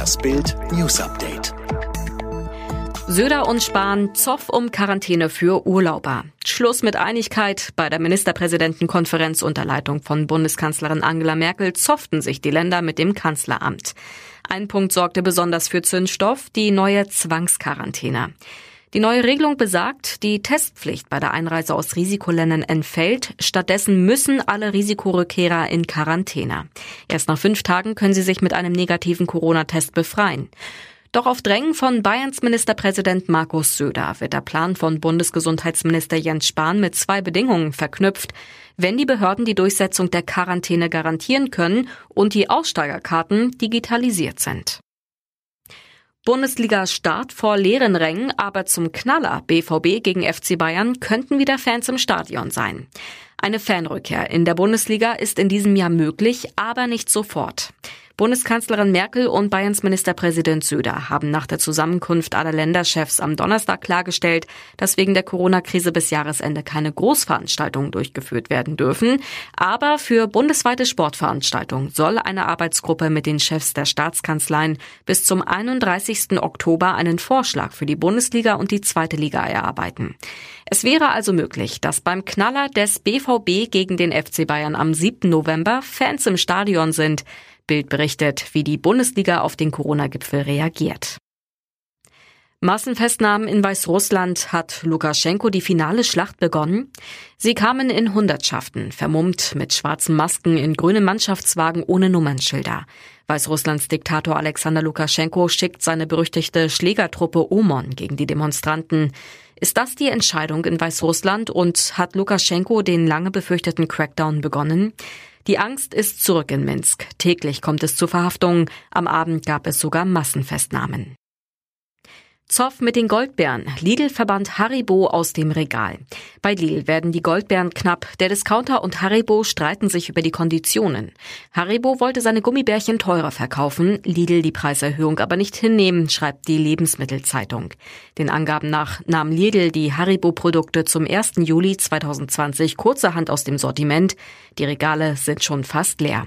Das Bild News Update. Söder und Spahn Zoff um Quarantäne für Urlauber. Schluss mit Einigkeit. Bei der Ministerpräsidentenkonferenz unter Leitung von Bundeskanzlerin Angela Merkel zofften sich die Länder mit dem Kanzleramt. Ein Punkt sorgte besonders für Zündstoff, die neue Zwangsquarantäne. Die neue Regelung besagt, die Testpflicht bei der Einreise aus Risikoländern entfällt. Stattdessen müssen alle Risikorückkehrer in Quarantäne. Erst nach fünf Tagen können sie sich mit einem negativen Corona-Test befreien. Doch auf Drängen von Bayerns Ministerpräsident Markus Söder wird der Plan von Bundesgesundheitsminister Jens Spahn mit zwei Bedingungen verknüpft. Wenn die Behörden die Durchsetzung der Quarantäne garantieren können und die Aussteigerkarten digitalisiert sind. Bundesliga-Start vor leeren Rängen, aber zum Knaller BVB gegen FC Bayern könnten wieder Fans im Stadion sein. Eine Fanrückkehr in der Bundesliga ist in diesem Jahr möglich, aber nicht sofort. Bundeskanzlerin Merkel und Bayerns Ministerpräsident Söder haben nach der Zusammenkunft aller Länderchefs am Donnerstag klargestellt, dass wegen der Corona-Krise bis Jahresende keine Großveranstaltungen durchgeführt werden dürfen. Aber für bundesweite Sportveranstaltungen soll eine Arbeitsgruppe mit den Chefs der Staatskanzleien bis zum 31. Oktober einen Vorschlag für die Bundesliga und die zweite Liga erarbeiten. Es wäre also möglich, dass beim Knaller des BVB gegen den FC Bayern am 7. November Fans im Stadion sind. Bild berichtet, wie die Bundesliga auf den Corona-Gipfel reagiert. Massenfestnahmen in Weißrussland hat Lukaschenko die finale Schlacht begonnen. Sie kamen in Hundertschaften, vermummt mit schwarzen Masken in grünen Mannschaftswagen ohne Nummernschilder. Weißrusslands Diktator Alexander Lukaschenko schickt seine berüchtigte Schlägertruppe Omon gegen die Demonstranten. Ist das die Entscheidung in Weißrussland und hat Lukaschenko den lange befürchteten Crackdown begonnen? Die Angst ist zurück in Minsk. Täglich kommt es zu Verhaftungen. Am Abend gab es sogar Massenfestnahmen. Zoff mit den Goldbeeren. Lidl verbannt Haribo aus dem Regal. Bei Lidl werden die Goldbeeren knapp. Der Discounter und Haribo streiten sich über die Konditionen. Haribo wollte seine Gummibärchen teurer verkaufen, Lidl die Preiserhöhung aber nicht hinnehmen, schreibt die Lebensmittelzeitung. Den Angaben nach nahm Lidl die Haribo-Produkte zum 1. Juli 2020 kurzerhand aus dem Sortiment. Die Regale sind schon fast leer.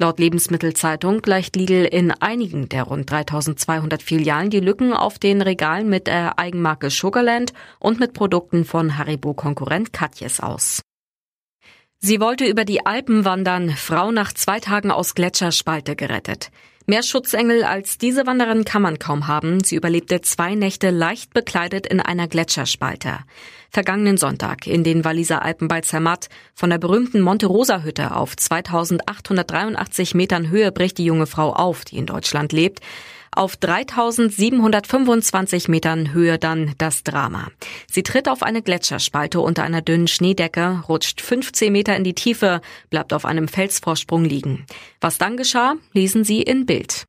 Laut Lebensmittelzeitung gleicht Lidl in einigen der rund 3200 Filialen die Lücken auf den Regalen mit der Eigenmarke Sugarland und mit Produkten von Haribo-Konkurrent Katjes aus. Sie wollte über die Alpen wandern, Frau nach zwei Tagen aus Gletscherspalte gerettet. Mehr Schutzengel als diese Wanderin kann man kaum haben. Sie überlebte zwei Nächte leicht bekleidet in einer Gletscherspalte. Vergangenen Sonntag in den Walliser Alpen bei Zermatt von der berühmten Monte Rosa Hütte auf 2883 Metern Höhe bricht die junge Frau auf, die in Deutschland lebt. Auf 3725 Metern Höhe dann das Drama. Sie tritt auf eine Gletscherspalte unter einer dünnen Schneedecke, rutscht 15 Meter in die Tiefe, bleibt auf einem Felsvorsprung liegen. Was dann geschah, lesen Sie in Bild.